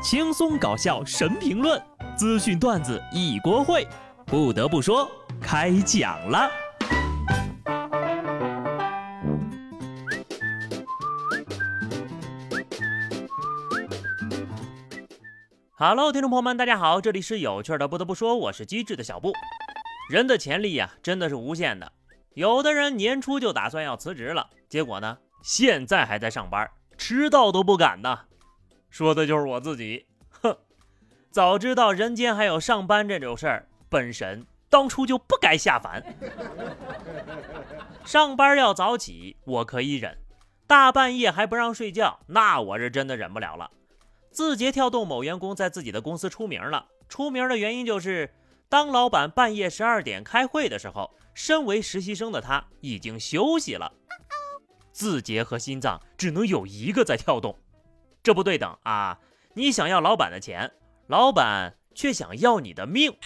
轻松搞笑神评论，资讯段子一锅烩。不得不说，开讲了。Hello，听众朋友们，大家好，这里是有趣的。不得不说，我是机智的小布。人的潜力呀，真的是无限的。有的人年初就打算要辞职了，结果呢，现在还在上班，迟到都不敢呢。说的就是我自己。哼，早知道人间还有上班这种事儿，本神当初就不该下凡。上班要早起，我可以忍；大半夜还不让睡觉，那我是真的忍不了了。字节跳动某员工在自己的公司出名了，出名的原因就是当老板半夜十二点开会的时候，身为实习生的他已经休息了。字节和心脏只能有一个在跳动，这不对等啊！你想要老板的钱，老板却想要你的命。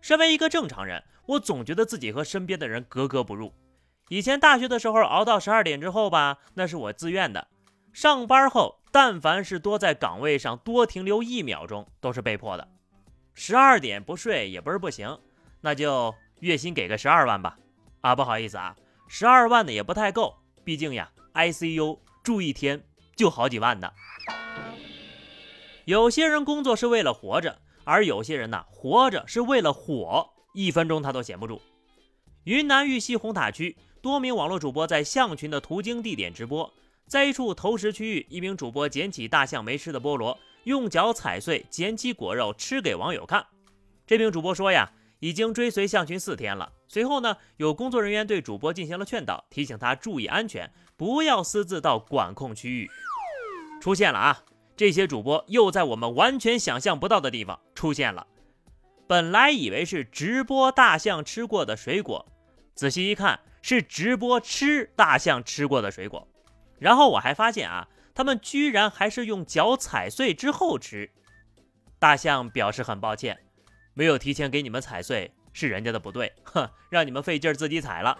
身为一个正常人，我总觉得自己和身边的人格格不入。以前大学的时候熬到十二点之后吧，那是我自愿的；上班后。但凡是多在岗位上多停留一秒钟，都是被迫的。十二点不睡也不是不行，那就月薪给个十二万吧。啊，不好意思啊，十二万的也不太够，毕竟呀，ICU 住一天就好几万呢。有些人工作是为了活着，而有些人呢，活着是为了火，一分钟他都闲不住。云南玉溪红塔区多名网络主播在象群的途经地点直播。在一处投食区域，一名主播捡起大象没吃的菠萝，用脚踩碎，捡起果肉吃给网友看。这名主播说呀，已经追随象群四天了。随后呢，有工作人员对主播进行了劝导，提醒他注意安全，不要私自到管控区域。出现了啊，这些主播又在我们完全想象不到的地方出现了。本来以为是直播大象吃过的水果，仔细一看是直播吃大象吃过的水果。然后我还发现啊，他们居然还是用脚踩碎之后吃。大象表示很抱歉，没有提前给你们踩碎是人家的不对，哼，让你们费劲儿自己踩了。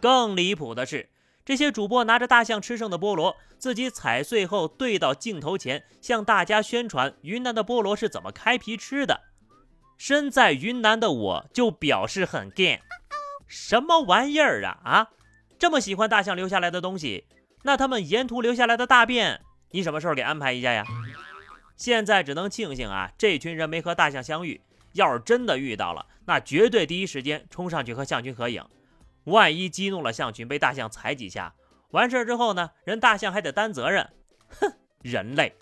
更离谱的是，这些主播拿着大象吃剩的菠萝，自己踩碎后对到镜头前，向大家宣传云南的菠萝是怎么开皮吃的。身在云南的我就表示很干什么玩意儿啊啊！这么喜欢大象留下来的东西，那他们沿途留下来的大便，你什么时候给安排一下呀？现在只能庆幸啊，这群人没和大象相遇。要是真的遇到了，那绝对第一时间冲上去和象群合影。万一激怒了象群，被大象踩几下，完事儿之后呢，人大象还得担责任。哼，人类，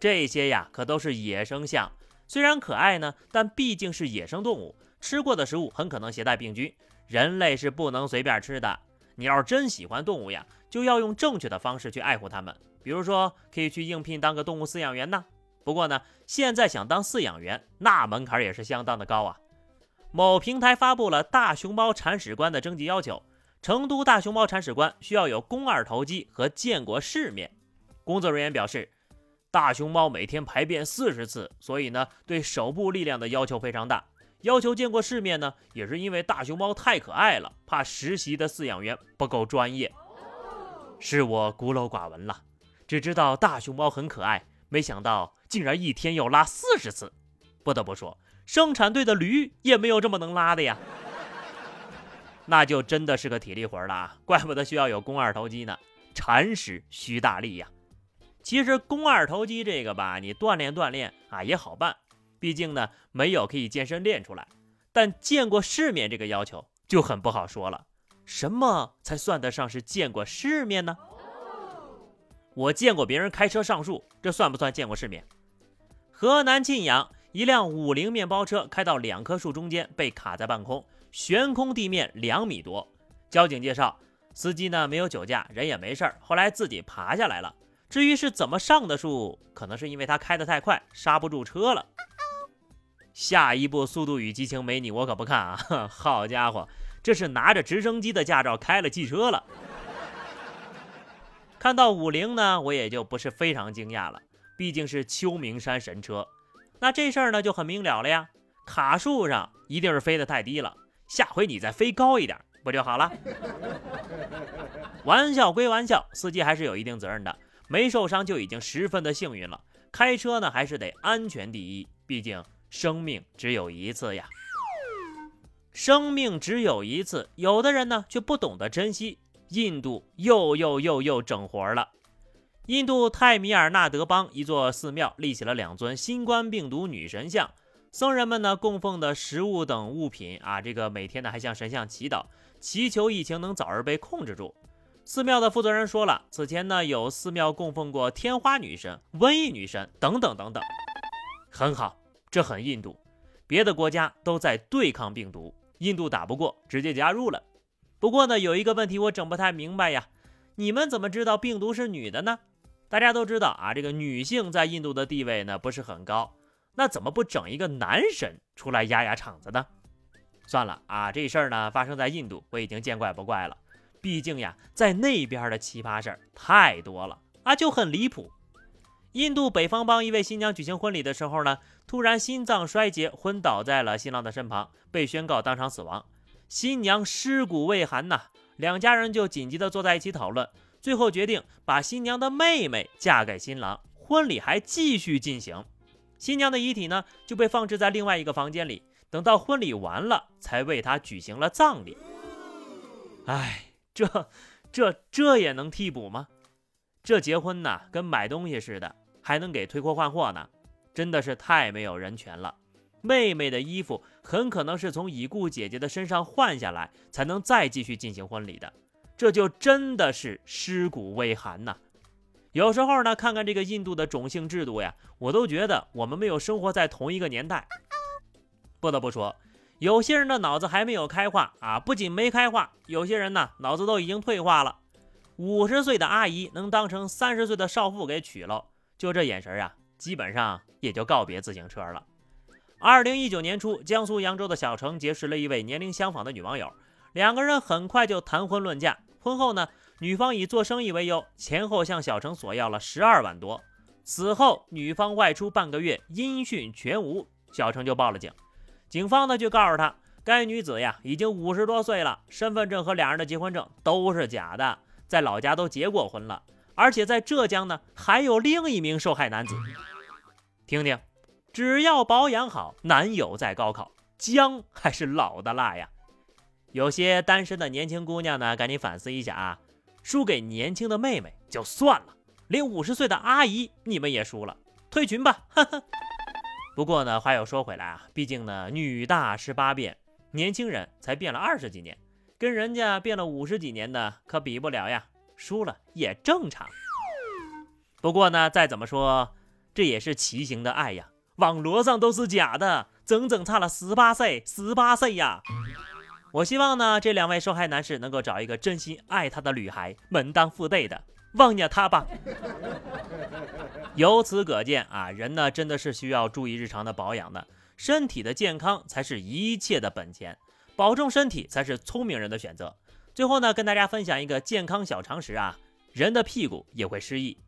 这些呀可都是野生象，虽然可爱呢，但毕竟是野生动物，吃过的食物很可能携带病菌。人类是不能随便吃的。你要是真喜欢动物呀，就要用正确的方式去爱护它们。比如说，可以去应聘当个动物饲养员呢。不过呢，现在想当饲养员，那门槛也是相当的高啊。某平台发布了大熊猫铲屎官的征集要求：成都大熊猫铲屎官需要有肱二头肌和见过世面。工作人员表示，大熊猫每天排便四十次，所以呢，对手部力量的要求非常大。要求见过世面呢，也是因为大熊猫太可爱了，怕实习的饲养员不够专业。是我孤陋寡闻了，只知道大熊猫很可爱，没想到竟然一天要拉四十次。不得不说，生产队的驴也没有这么能拉的呀。那就真的是个体力活了，怪不得需要有肱二头肌呢。铲屎需大力呀。其实肱二头肌这个吧，你锻炼锻炼啊也好办。毕竟呢，没有可以健身练出来，但见过世面这个要求就很不好说了。什么才算得上是见过世面呢？我见过别人开车上树，这算不算见过世面？河南晋阳一辆五菱面包车开到两棵树中间，被卡在半空，悬空地面两米多。交警介绍，司机呢没有酒驾，人也没事儿，后来自己爬下来了。至于是怎么上的树，可能是因为他开得太快，刹不住车了。下一部《速度与激情》没你我可不看啊！好家伙，这是拿着直升机的驾照开了汽车了。看到五菱呢，我也就不是非常惊讶了，毕竟是秋名山神车。那这事儿呢就很明了了呀，卡树上一定是飞得太低了，下回你再飞高一点不就好了？玩笑归玩笑，司机还是有一定责任的。没受伤就已经十分的幸运了。开车呢，还是得安全第一，毕竟生命只有一次呀。生命只有一次，有的人呢却不懂得珍惜。印度又又又又整活了。印度泰米尔纳德邦一座寺庙立起了两尊新冠病毒女神像，僧人们呢供奉的食物等物品啊，这个每天呢还向神像祈祷，祈求疫情能早日被控制住。寺庙的负责人说了，此前呢有寺庙供奉过天花女神、瘟疫女神等等等等。很好，这很印度。别的国家都在对抗病毒，印度打不过，直接加入了。不过呢，有一个问题我整不太明白呀，你们怎么知道病毒是女的呢？大家都知道啊，这个女性在印度的地位呢不是很高，那怎么不整一个男神出来压压场子呢？算了啊，这事儿呢发生在印度，我已经见怪不怪了。毕竟呀，在那边的奇葩事儿太多了啊，就很离谱。印度北方邦一位新娘举行婚礼的时候呢，突然心脏衰竭，昏倒在了新郎的身旁，被宣告当场死亡。新娘尸骨未寒呐，两家人就紧急的坐在一起讨论。最后决定把新娘的妹妹嫁给新郎，婚礼还继续进行。新娘的遗体呢就被放置在另外一个房间里，等到婚礼完了才为她举行了葬礼。哎，这、这、这也能替补吗？这结婚呐跟买东西似的，还能给退货换货呢，真的是太没有人权了。妹妹的衣服很可能是从已故姐姐的身上换下来，才能再继续进行婚礼的。这就真的是尸骨未寒呐！有时候呢，看看这个印度的种姓制度呀，我都觉得我们没有生活在同一个年代。不得不说，有些人的脑子还没有开化啊，不仅没开化，有些人呢脑子都已经退化了。五十岁的阿姨能当成三十岁的少妇给娶了，就这眼神啊，基本上也就告别自行车了。二零一九年初，江苏扬州的小程结识了一位年龄相仿的女网友。两个人很快就谈婚论嫁。婚后呢，女方以做生意为由，前后向小程索要了十二万多。此后，女方外出半个月，音讯全无，小程就报了警。警方呢就告诉他，该女子呀已经五十多岁了，身份证和两人的结婚证都是假的，在老家都结过婚了，而且在浙江呢还有另一名受害男子。听听，只要保养好，男友在高考，姜还是老的辣呀。有些单身的年轻姑娘呢，赶紧反思一下啊！输给年轻的妹妹就算了，连五十岁的阿姨你们也输了，退群吧！哈哈。不过呢，话又说回来啊，毕竟呢，女大十八变，年轻人才变了二十几年，跟人家变了五十几年的可比不了呀，输了也正常。不过呢，再怎么说，这也是畸形的爱呀，网络上都是假的，整整差了十八岁，十八岁呀！我希望呢，这两位受害男士能够找一个真心爱他的女孩，门当户对的，忘掉他吧。由此可见啊，人呢真的是需要注意日常的保养的，身体的健康才是一切的本钱，保重身体才是聪明人的选择。最后呢，跟大家分享一个健康小常识啊，人的屁股也会失忆，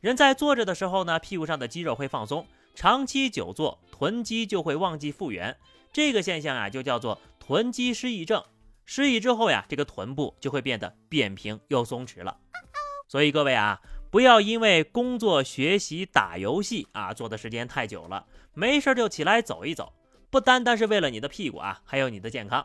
人在坐着的时候呢，屁股上的肌肉会放松，长期久坐，臀肌就会忘记复原，这个现象啊，就叫做。臀肌失忆症，失忆之后呀，这个臀部就会变得扁平又松弛了。所以各位啊，不要因为工作、学习、打游戏啊，坐的时间太久了，没事就起来走一走，不单单是为了你的屁股啊，还有你的健康。